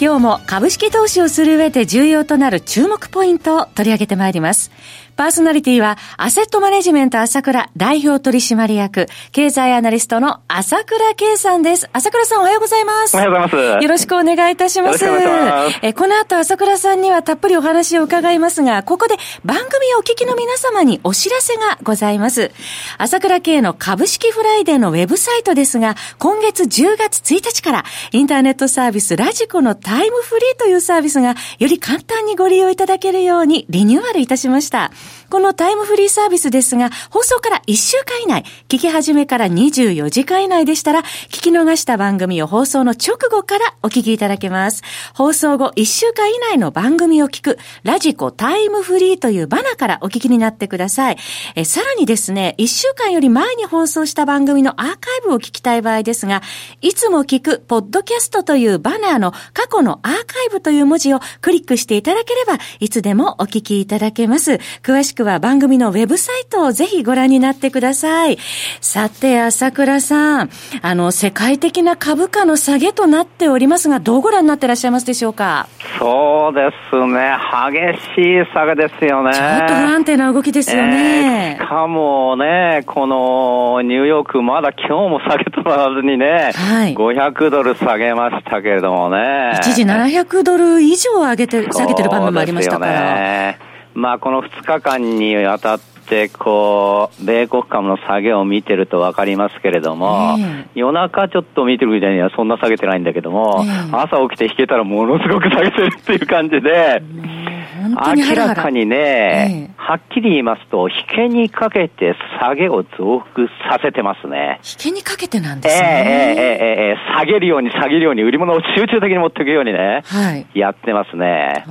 今日も株式投資をする上で重要となる注目ポイントを取り上げてまいります。パーソナリティは、アセットマネジメント朝倉代表取締役、経済アナリストの朝倉慶さんです。朝倉さんおはようございます。おはようございます。よろしくお願いいたします。ますえこの後朝倉さんにはたっぷりお話を伺いますが、ここで番組をお聞きの皆様にお知らせがございます。朝倉慶の株式フライデーのウェブサイトですが、今月10月1日からインターネットサービス radiko のタイムフリーというサービスがより簡単にご利用いただけるようにリニューアルいたしました。このタイムフリーサービスですが、放送から1週間以内、聞き始めから24時間以内でしたら、聞き逃した番組を放送の直後からお聞きいただけます。放送後1週間以内の番組を聞く、ラジコタイムフリーというバナからお聞きになってください。えさらにですね、1週間より前に放送した番組のアーカイブを聞きたい場合ですが、いつも聞く、ポッドキャストというバナーの過去のアーカイブという文字をクリックしていただければ、いつでもお聞きいただけます。詳しくくは番組のウェブサイトをぜひご覧になってください。さて、朝倉さん、あの、世界的な株価の下げとなっておりますが、どうご覧になっていらっしゃいますでしょうか？そうですね。激しい下げですよね。ちょっと不安定な動きですよね。えー、しかもね、このニューヨーク、まだ今日も下げとらずにね、はい、500ドル下げましたけれどもね。一時700ドル以上上げて、下げてる場面もありましたから。まあ、この2日間にわたって、こう、米国株の下げを見てると分かりますけれども、えー、夜中ちょっと見てるみたいにはそんな下げてないんだけども、えー、朝起きて引けたらものすごく下げてるっていう感じで、明らかにね、はっきり言いますと、引けにかけて下げを増幅させてますね。引けにかけてなんですね。えええええ下げるように下げるように、売り物を集中的に持っていくようにね、はい、やってますね。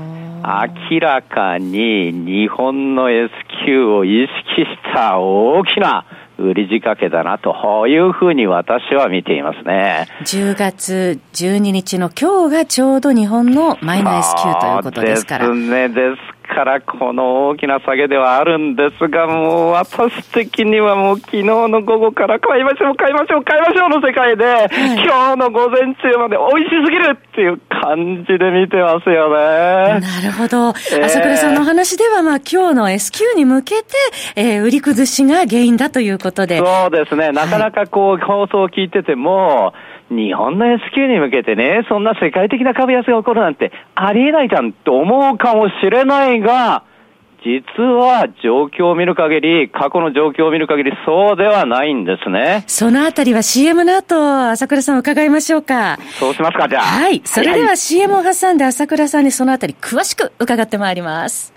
明らかに日本の S q を意識した大きな売り仕掛けだなというふうに私は見ていますね。10月12日の今日がちょうど日本のマイナス Q ということですから。ですね。ですからこの大きな下げではあるんですが、もう私的にはもう昨日の午後から買いましょう、買いましょう、買いましょうの世界で、はい、今日の午前中まで美味しすぎるっていう感じで見てますよね。なるほど。朝倉さんの話では、まあ今日の S q に向けて、えー、売り崩しが原因だということで。そうですね。なかなかこう、放送を聞いてても、日本の S q に向けてね、そんな世界的な株安が起こるなんてありえないじゃんと思うかもしれないが、実は状況を見る限り、過去の状況を見る限り、そうではないんですね。そのあたりは CM の後、朝倉さん伺いましょうか。そうしますか、じゃあ。はい。それでは CM を挟んで朝倉さんにそのあたり詳しく伺ってまいります。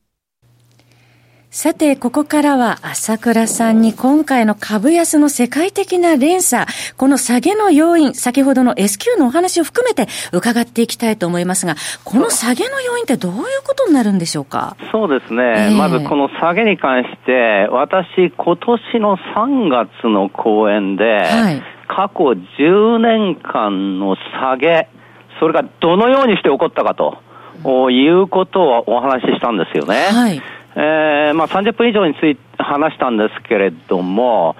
さて、ここからは朝倉さんに今回の株安の世界的な連鎖、この下げの要因、先ほどの S q のお話を含めて伺っていきたいと思いますが、この下げの要因ってどういうことになるんでしょうか？そうですね。えー、まずこの下げに関して、私、今年の3月の講演で、はい、過去10年間の下げ、それがどのようにして起こったかと。いうことをお話ししたんですよね。はいえー、まあ30分以上について話したんですけれども、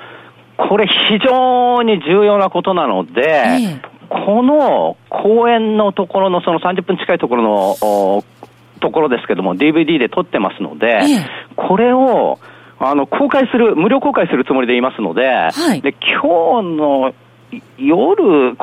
これ非常に重要なことなので、えこの公演のところのその30分近いところのところですけども、DVD で撮ってますので、え、これをあの公開する、無料公開するつもりでいますので、はい、で今日の夜、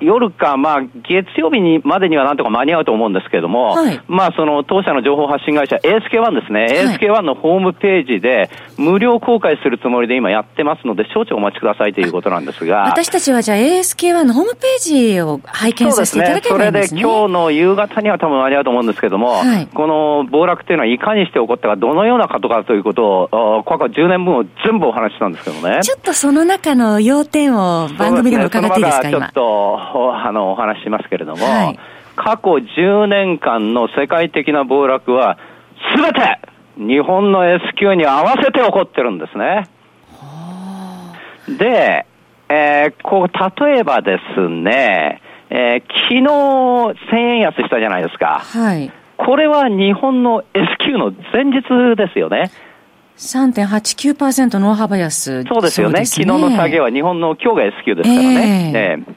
夜か、まあ、月曜日にまでにはなんとか間に合うと思うんですけれども、はい、まあ、その当社の情報発信会社 ASK1 ですね、はい、ASK1 のホームページで無料公開するつもりで今やってますので、少々お待ちくださいということなんですが。私たちはじゃあ ASK1 のホームページを拝見させていただければいいですね。それで今日の夕方には多分間に合うと思うんですけれども、はい、この暴落というのはいかにして起こったか、どのようなことかということを、過去10年分を全部お話ししたんですけどね。ちょっとその中の要点を番組でも伺っていいですか、今。あの、お話しますけれども、はい、過去10年間の世界的な暴落は、すべて日本の S q に合わせて起こってるんですね。で、えー、こう、例えばですね、えー、昨日1000円安したじゃないですか。はい。これは日本の S q の前日ですよね。3.89%の大幅安。そうですよね。ね昨日の下げは日本の今日が S q ですからね。えー、えー、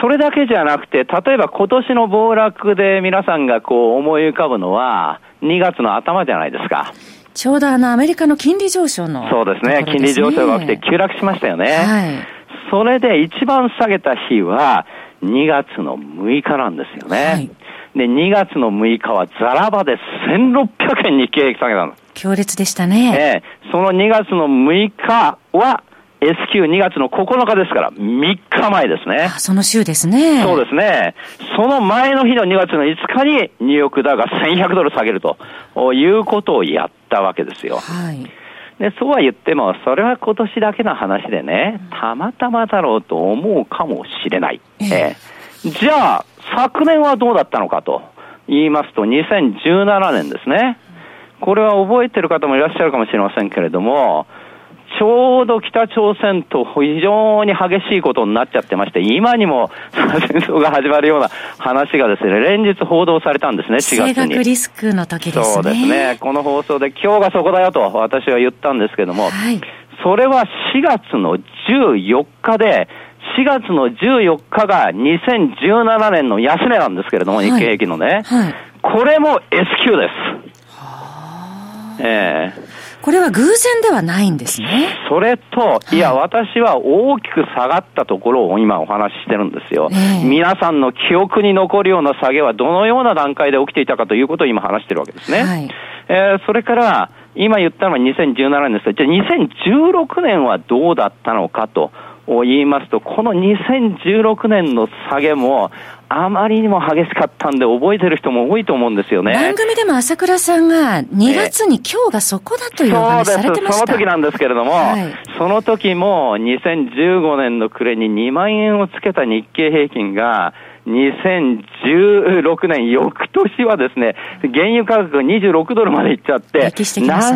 それだけじゃなくて、例えば今年の暴落で皆さんがこう思い浮かぶのは、2月の頭じゃないですか。ちょうどあのアメリカの金利上昇の、ね、そうですね。金利上昇が起きて急落しましたよね。はい。それで一番下げた日は2月の6日なんですよね。はい。で、2月の6日はザラバで1600円日経平均下げたの。強烈でしたね。ええその2月の6日は、S q2 月の9日ですから、3日前ですね。その週ですね。そうですね。その前の日の2月の5日にニューヨークダウが1100ドル下げるということをやったわけですよ。はい。で、そうは言っても、それは今年だけの話でね、たまたまだろうと思うかもしれない。ええじゃあ、昨年はどうだったのかと言いますと、2017年ですね。これは覚えてる方もいらっしゃるかもしれませんけれども、ちょうど北朝鮮と非常に激しいことになっちゃってまして、今にも戦争が始まるような話がですね、連日報道されたんですね、4月に。リスクの時ですね。そうですね。この放送で今日がそこだよと私は言ったんですけども、はい、それは4月の14日で、4月の14日が2017年の安値なんですけれども、日経平均のね。はい、これも S q です。ええーこれは偶然ではないんですね。それと、いや、私は大きく下がったところを今お話ししてるんですよ。皆さんの記憶に残るような下げはどのような段階で起きていたかということを今話してるわけですね。はい、えー、それから、今言ったのは2017年ですが、じゃあ2016年はどうだったのかと。を言いますと、この2016年の下げも、あまりにも激しかったんで、覚えてる人も多いと思うんですよね。番組でも朝倉さんが、2月に今日がそこだというお話されてました、その時なんですけれども、はい、その時も2015年の暮れに2万円をつけた日経平均が、2016年、翌年はですね、原油価格が26ドルまでいっちゃって、なん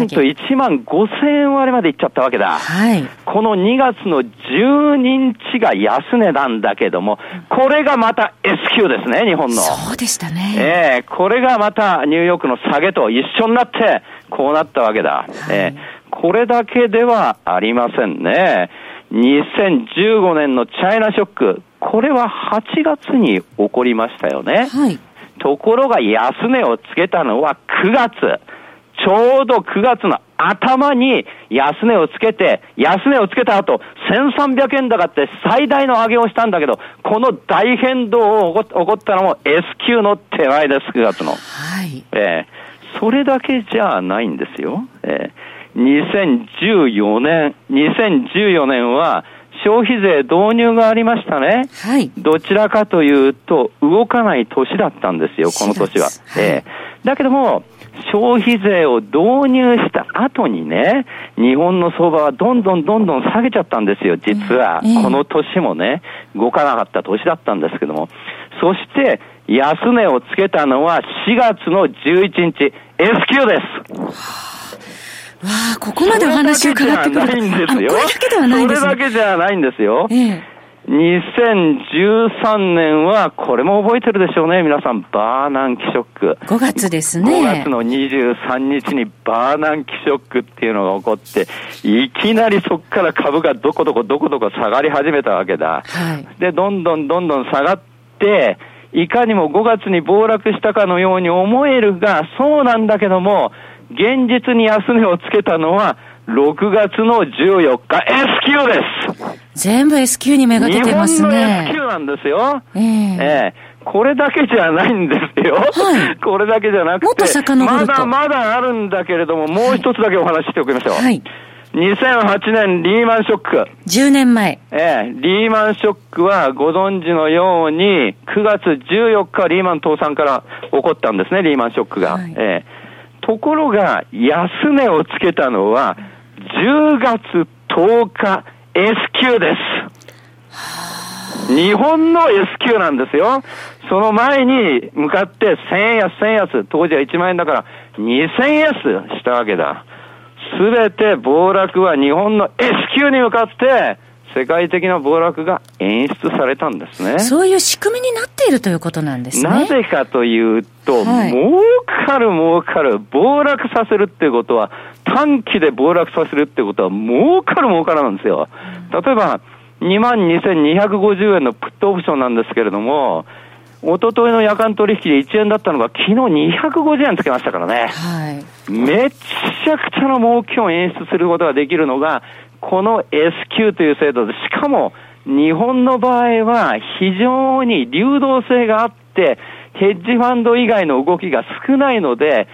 と1万5000円割までいっちゃったわけだ。はい。この2月の12日が安値なんだけども、これがまた S q ですね、日本の。そうでしたね。ええー、これがまたニューヨークの下げと一緒になって、こうなったわけだ。はい、えー、これだけではありませんね。2015年のチャイナショック、これは8月に起こりましたよね。はい。ところが安値をつけたのは9月。ちょうど9月の頭に安値をつけて、安値をつけた後、1300円高って最大の上げをしたんだけど、この大変動を起こったのも S q の手前です、9月の。はい。えー、それだけじゃないんですよ。えー2014年、2014年は消費税導入がありましたね。はい。どちらかというと、動かない年だったんですよ、この年は。はい、えー、だけども、消費税を導入した後にね、日本の相場はどんどんどんどん下げちゃったんですよ、実は。この年もね、動かなかった年だったんですけども。そして、安値をつけたのは4月の11日、S q です。わあ、ここまでお話を伺ってくると。これだけではないんですよ。それだけじゃないんですよ。ええ2013年は、これも覚えてるでしょうね、皆さん、バーナンキショック。5月ですね。5月の23日にバーナンキショックっていうのが起こって、いきなりそこから株がどこどこどこどこ下がり始めたわけだ。はい、で、どんどんどんどん下がって、いかにも5月に暴落したかのように思えるが、そうなんだけども、現実に安値をつけたのは、6月の14日、S q です。全部 S q にめがけてますね。日本の S q なんですよ。えー、えーこれだけじゃないんですよ。はい。これだけじゃなくて。まだまだあるんだけれども、もう一つだけお話ししておきましょう。はい。2008年リーマンショック。10年前。ええ、リーマンショックはご存知のように、9月14日リーマン倒産から起こったんですね、リーマンショックが。はい、ええ。ところが、安値をつけたのは、10月10日 S q です。日本の S q なんですよ。その前に向かって1000円安、1000円安、当時は1万円だから2000円安したわけだ。すべて暴落は日本の S q に向かって、世界的な暴落が演出されたんですね。そういう仕組みになっているということなんですね。なぜかというと、はい、儲かる儲かる、暴落させるっていうことは、短期で暴落させるってことは、儲かる儲からなんですよ。例えば、22,250円のプットオプションなんですけれども、一昨日の夜間取引で1円だったのが、昨日250円つけましたからね。はい。めちゃくちゃな儲けを演出することができるのが、この S q という制度で、しかも、日本の場合は非常に流動性があって、ヘッジファンド以外の動きが少ないので、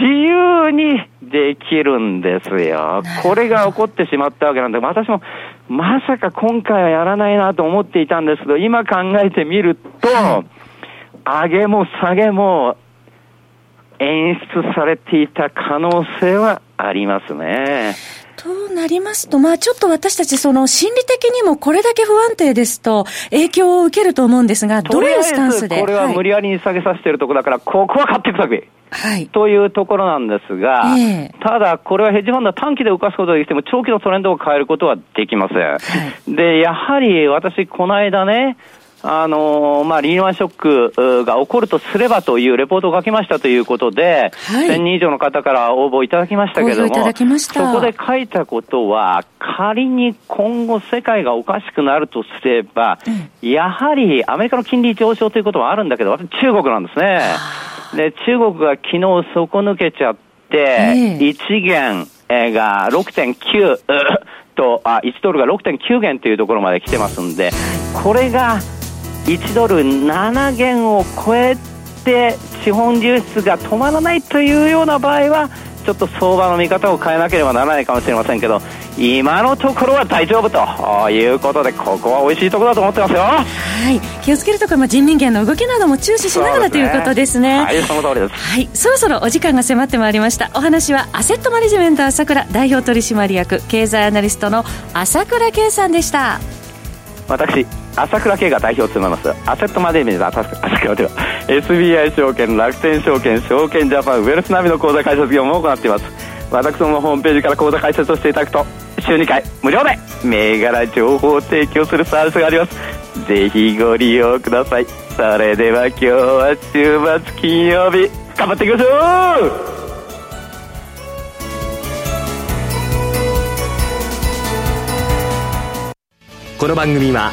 自由にできるんですよ。これが起こってしまったわけなんで、私もまさか今回はやらないなと思っていたんですけど、今考えてみると、上げも下げも演出されていた可能性はありますね。となりますと、まあちょっと私たちその心理的にもこれだけ不安定ですと影響を受けると思うんですが、どういうスタンスで？これは無理やりに下げさせているところだから、ここは買っていくだけ。はい。というところなんですが、えー、ただこれはヘッジファンドは短期で動かすことができても長期のトレンドを変えることはできません。はい、で、やはり私この間ね、あのー、まあ、リーマンショックが起こるとすればというレポートを書きましたということで、はい、1000人以上の方から応募いただきましたけれども、そこで書いたことは、仮に今後世界がおかしくなるとすれば、うん、やはりアメリカの金利上昇ということはあるんだけど、中国なんですね。で、中国が昨日底抜けちゃって、えー、1元が6.9、と、あ、1ドルが6.9元というところまで来てますんで、これが1ドル7元を超えて資本流出が止まらないというような場合はちょっと相場の見方を変えなければならないかもしれませんけど今のところは大丈夫ということでここは美味しいところだと思ってますよ。はい。気をつけるところ、まあ、人民元の動きなども注視しながら、ね、ということですね。はいその通りですはい。そろそろお時間が迫ってまいりました。お話はアセットマネジメント朝倉代表取締役経済アナリストの朝倉圭さんでした。私朝倉慶が代表を務めます。アセットマネージメント朝倉では SBI 証券楽天証券証券ジャパンウェルスナビの口座開設業務を行っています。私どものホームページから口座開設をしていただくと週2回無料で銘柄情報を提供するサービスがあります。ぜひご利用ください。それでは今日は週末金曜日頑張っていきましょう!この番組は